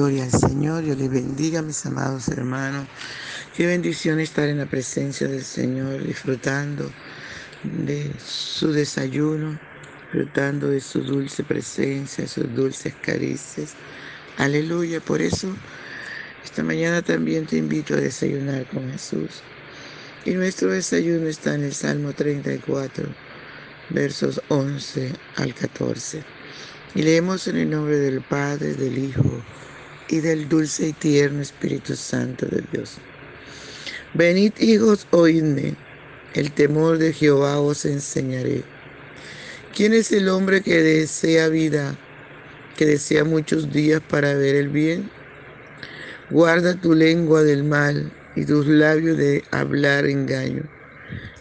Gloria al Señor, Dios les bendiga, mis amados hermanos. Qué bendición estar en la presencia del Señor, disfrutando de su desayuno, disfrutando de su dulce presencia, sus dulces caricias. Aleluya, por eso esta mañana también te invito a desayunar con Jesús. Y nuestro desayuno está en el Salmo 34, versos 11 al 14. Y leemos en el nombre del Padre, del Hijo y del dulce y tierno Espíritu Santo de Dios. Venid hijos, oídme, el temor de Jehová os enseñaré. ¿Quién es el hombre que desea vida, que desea muchos días para ver el bien? Guarda tu lengua del mal y tus labios de hablar engaño.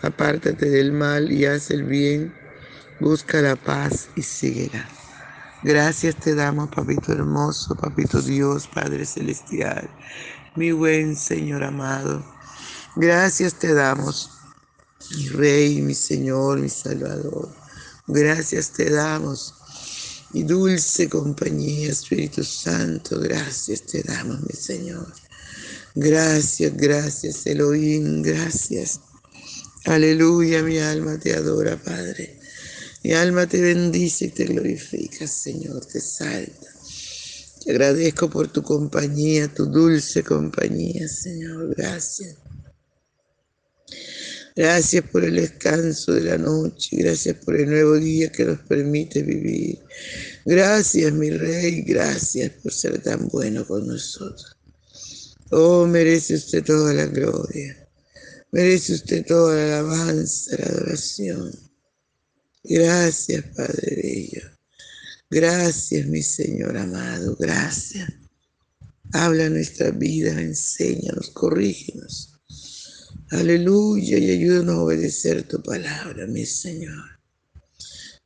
Apártate del mal y haz el bien, busca la paz y síguela. Gracias te damos, papito hermoso, papito Dios, Padre Celestial, mi buen Señor amado. Gracias te damos, mi Rey, mi Señor, mi Salvador. Gracias te damos, mi dulce compañía, Espíritu Santo. Gracias te damos, mi Señor. Gracias, gracias, Elohim, gracias. Aleluya, mi alma te adora, Padre. Mi alma te bendice y te glorifica, Señor, te salta. Te agradezco por tu compañía, tu dulce compañía, Señor. Gracias. Gracias por el descanso de la noche. Gracias por el nuevo día que nos permite vivir. Gracias, mi Rey. Gracias por ser tan bueno con nosotros. Oh, merece usted toda la gloria. Merece usted toda la alabanza, la adoración. Gracias, Padre Bello. Gracias, mi Señor amado. Gracias. Habla nuestra vida, enséñanos, corrígenos. Aleluya y ayúdanos a obedecer tu palabra, mi Señor.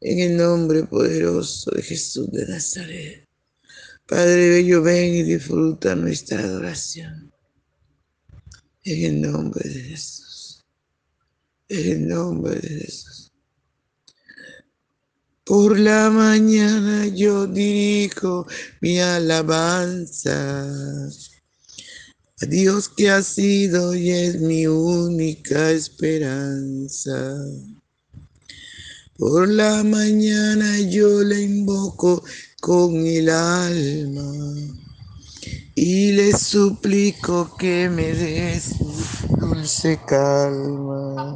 En el nombre poderoso de Jesús de Nazaret. Padre Bello, ven y disfruta nuestra adoración. En el nombre de Jesús. En el nombre de Jesús. Por la mañana yo dirijo mi alabanza a Dios que ha sido y es mi única esperanza. Por la mañana yo le invoco con el alma y le suplico que me dé su dulce calma.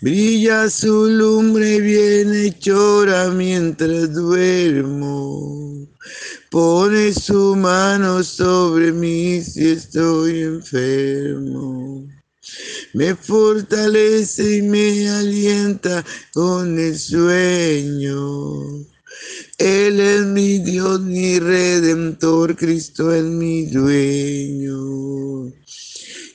Brilla su lumbre bien hechora mientras duermo. Pone su mano sobre mí si estoy enfermo. Me fortalece y me alienta con el sueño. Él es mi Dios, mi redentor, Cristo es mi dueño.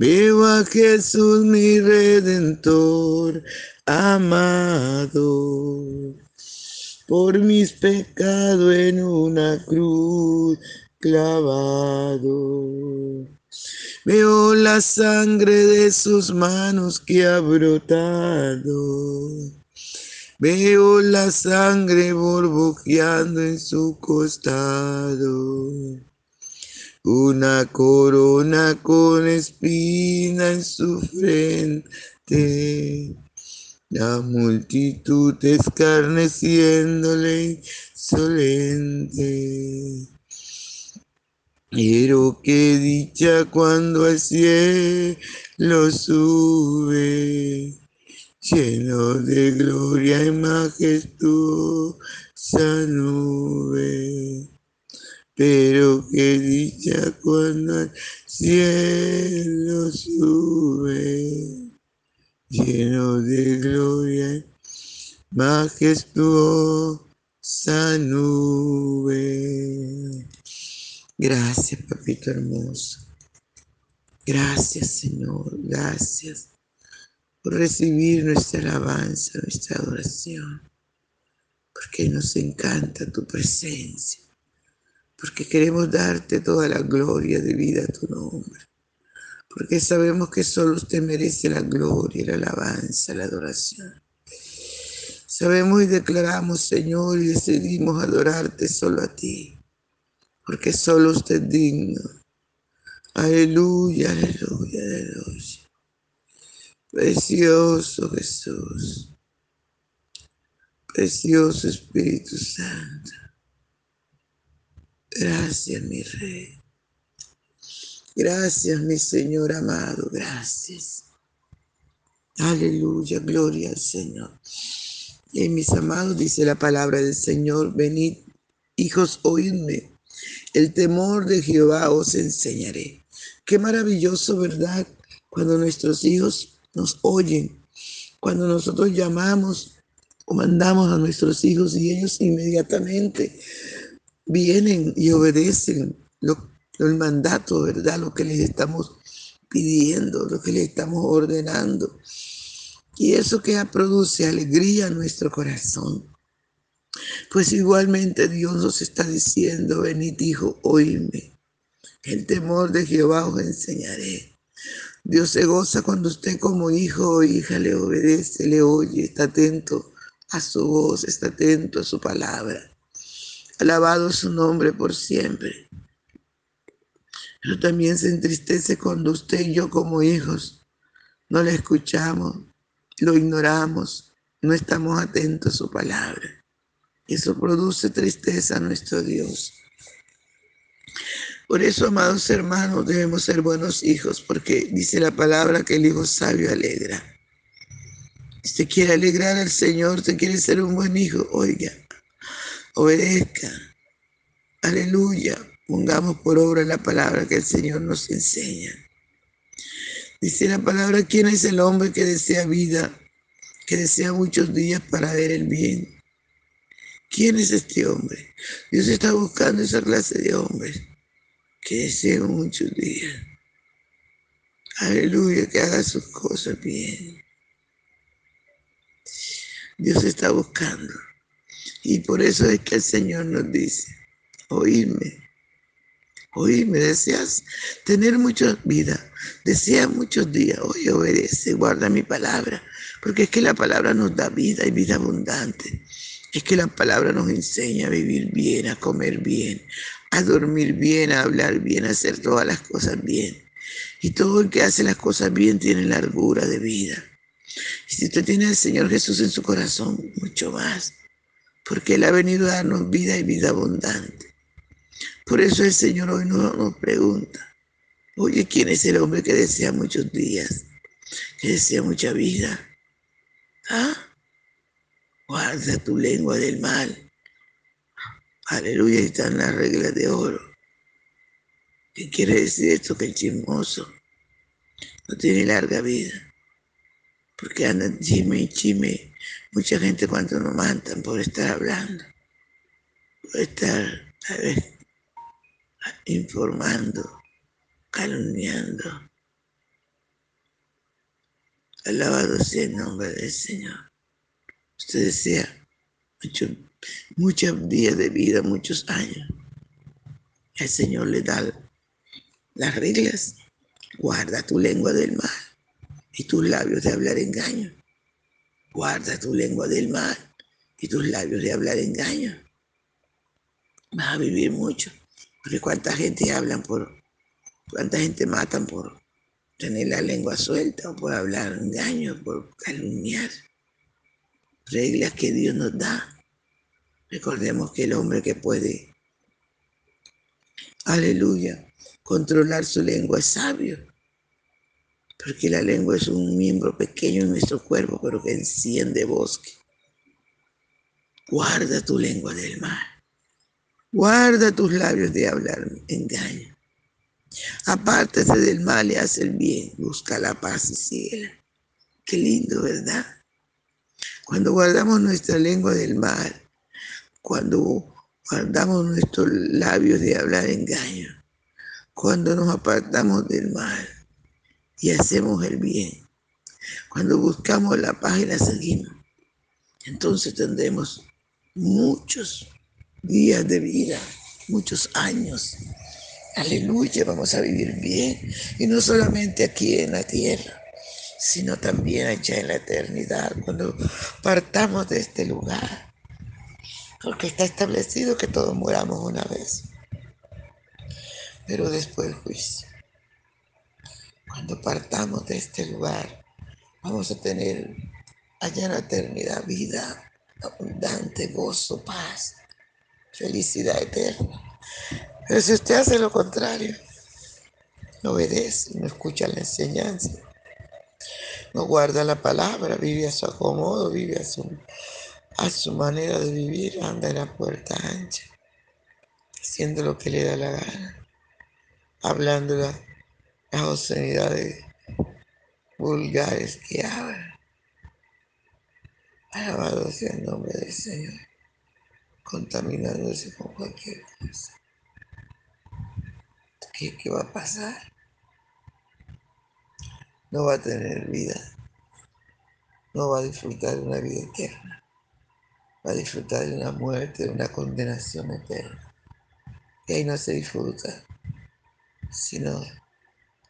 Veo a Jesús mi redentor amado por mis pecados en una cruz clavado. Veo la sangre de sus manos que ha brotado. Veo la sangre borbojeando en su costado. Una corona con espina en su frente. La multitud escarneciéndole insolente. Quiero que dicha cuando al cielo sube, lleno de gloria y majestuosa nube. Pero que dicha cuando al cielo sube, lleno de gloria majestuosa nube. Gracias, papito hermoso. Gracias, Señor. Gracias por recibir nuestra alabanza, nuestra adoración. Porque nos encanta tu presencia. Porque queremos darte toda la gloria de vida a tu nombre. Porque sabemos que solo usted merece la gloria, la alabanza, la adoración. Sabemos y declaramos, Señor, y decidimos adorarte solo a ti porque solo usted es digno. Aleluya, aleluya, aleluya. Precioso Jesús. Precioso Espíritu Santo. Gracias, mi Rey. Gracias, mi Señor amado. Gracias. Aleluya, gloria al Señor. Y mis amados, dice la palabra del Señor, venid, hijos, oídme el temor de Jehová os enseñaré. Qué maravilloso, ¿verdad? Cuando nuestros hijos nos oyen, cuando nosotros llamamos o mandamos a nuestros hijos y ellos inmediatamente vienen y obedecen lo, el mandato, ¿verdad? Lo que les estamos pidiendo, lo que les estamos ordenando. Y eso que produce alegría en nuestro corazón. Pues igualmente Dios nos está diciendo, venid hijo, oíme. El temor de Jehová os enseñaré. Dios se goza cuando usted como hijo o hija le obedece, le oye, está atento a su voz, está atento a su palabra. Alabado su nombre por siempre. Pero también se entristece cuando usted y yo como hijos no le escuchamos, lo ignoramos, no estamos atentos a su palabra. Eso produce tristeza a nuestro Dios. Por eso, amados hermanos, debemos ser buenos hijos, porque dice la palabra que el hijo sabio alegra. Si te quiere alegrar al Señor, te quiere ser un buen hijo, oiga, obedezca. Aleluya. Pongamos por obra la palabra que el Señor nos enseña. Dice la palabra, ¿quién es el hombre que desea vida, que desea muchos días para ver el bien? ¿Quién es este hombre? Dios está buscando esa clase de hombres que desean muchos días. Aleluya, que haga sus cosas bien. Dios está buscando. Y por eso es que el Señor nos dice, oírme, oírme, deseas tener mucha vida, deseas muchos días, oye, obedece, guarda mi palabra, porque es que la palabra nos da vida y vida abundante. Es que la palabra nos enseña a vivir bien, a comer bien, a dormir bien, a hablar bien, a hacer todas las cosas bien. Y todo el que hace las cosas bien tiene largura de vida. Y si usted tiene al Señor Jesús en su corazón, mucho más. Porque Él ha venido a darnos vida y vida abundante. Por eso el Señor hoy nos, nos pregunta, oye, ¿quién es el hombre que desea muchos días? Que desea mucha vida. ¿Ah? Guarda tu lengua del mal. Aleluya, están las reglas de oro. ¿Qué quiere decir esto? Que el chismoso no tiene larga vida. Porque andan chisme y chisme. Mucha gente cuando nos matan por estar hablando, por estar, ¿sabes? informando, calumniando. Alabado sea el nombre del Señor. Usted desea muchos días de vida, muchos años. El Señor le da las reglas. Guarda tu lengua del mal y tus labios de hablar engaño. Guarda tu lengua del mal y tus labios de hablar engaño. Vas a vivir mucho. Porque cuánta gente hablan por, cuánta gente matan por tener la lengua suelta o por hablar engaño, por calumniar. Reglas que Dios nos da. Recordemos que el hombre que puede, aleluya, controlar su lengua es sabio. Porque la lengua es un miembro pequeño en nuestro cuerpo, pero que enciende bosque. Guarda tu lengua del mal. Guarda tus labios de hablar engaño. Apártate del mal y haz el bien. Busca la paz y síguela. Qué lindo, ¿verdad? Cuando guardamos nuestra lengua del mal, cuando guardamos nuestros labios de hablar engaño, cuando nos apartamos del mal y hacemos el bien, cuando buscamos la paz y la seguimos, entonces tendremos muchos días de vida, muchos años. Aleluya, vamos a vivir bien. Y no solamente aquí en la tierra, sino también allá en la eternidad, cuando partamos de este lugar. Porque está establecido que todos muramos una vez. Pero después juicio. Cuando partamos de este lugar, vamos a tener allá en la eternidad vida abundante, gozo, paz, felicidad eterna. Pero si usted hace lo contrario, no obedece, no escucha la enseñanza, no guarda la palabra, vive a su acomodo, vive a su, a su manera de vivir, anda en la puerta ancha, haciendo lo que le da la gana, hablando las, las obscenidades vulgares que hablan. Alabado sea el nombre del Señor contaminándose con cualquier cosa. ¿Qué, ¿Qué, va a pasar? No va a tener vida. No va a disfrutar de una vida eterna. Va a disfrutar de una muerte, de una condenación eterna. Y ahí no se disfruta, sino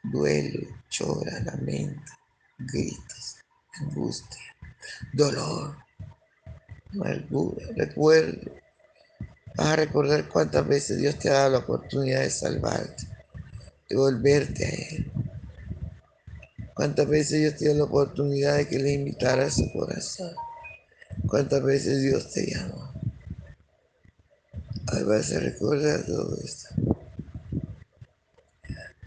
duelo, llora, lamento, gritos, angustia, dolor, amargura, recuerdo, Vas a recordar cuántas veces Dios te ha dado la oportunidad de salvarte, de volverte a Él. Cuántas veces Dios te dio la oportunidad de que le invitara a su corazón. Cuántas veces Dios te llamó. Ahí vas a recordar todo esto.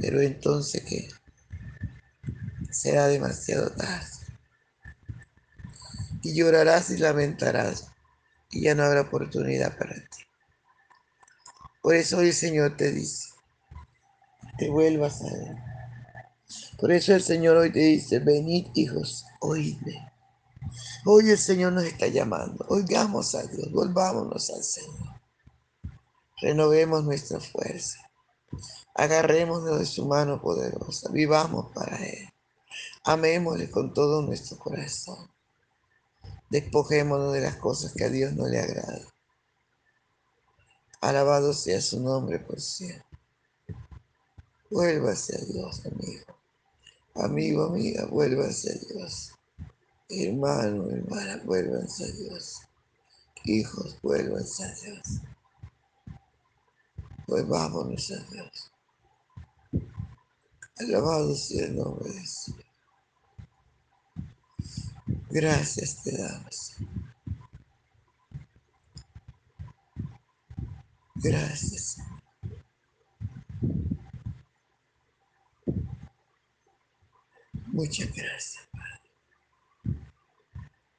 Pero entonces que será demasiado tarde. Y llorarás y lamentarás. Y ya no habrá oportunidad para ti. Por eso el Señor te dice, te vuelvas a Él. Por eso el Señor hoy te dice, venid hijos, oídme. Hoy el Señor nos está llamando. Oigamos a Dios, volvámonos al Señor. Renovemos nuestra fuerza. Agarrémonos de su mano poderosa. Vivamos para Él. Amémosle con todo nuestro corazón. Despojémonos de las cosas que a Dios no le agradan. Alabado sea su nombre por siempre. Vuélvase a Dios, amigo. Amigo, amiga, vuélvase a Dios. Hermano, hermana, vuélvanse a Dios. Hijos, vuélvanse a Dios. Volvámonos a Dios. Alabado sea el nombre de Dios. Gracias te damos. Gracias. Muchas gracias, Padre.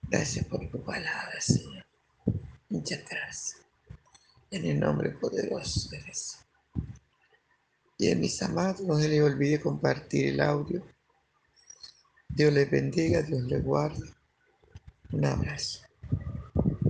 Gracias por tu palabra, Señor. Muchas gracias. En el nombre poderoso de Jesús. Y en mis amados, no se les olvide compartir el audio Dios les bendiga, Dios les guarde. Un abrazo.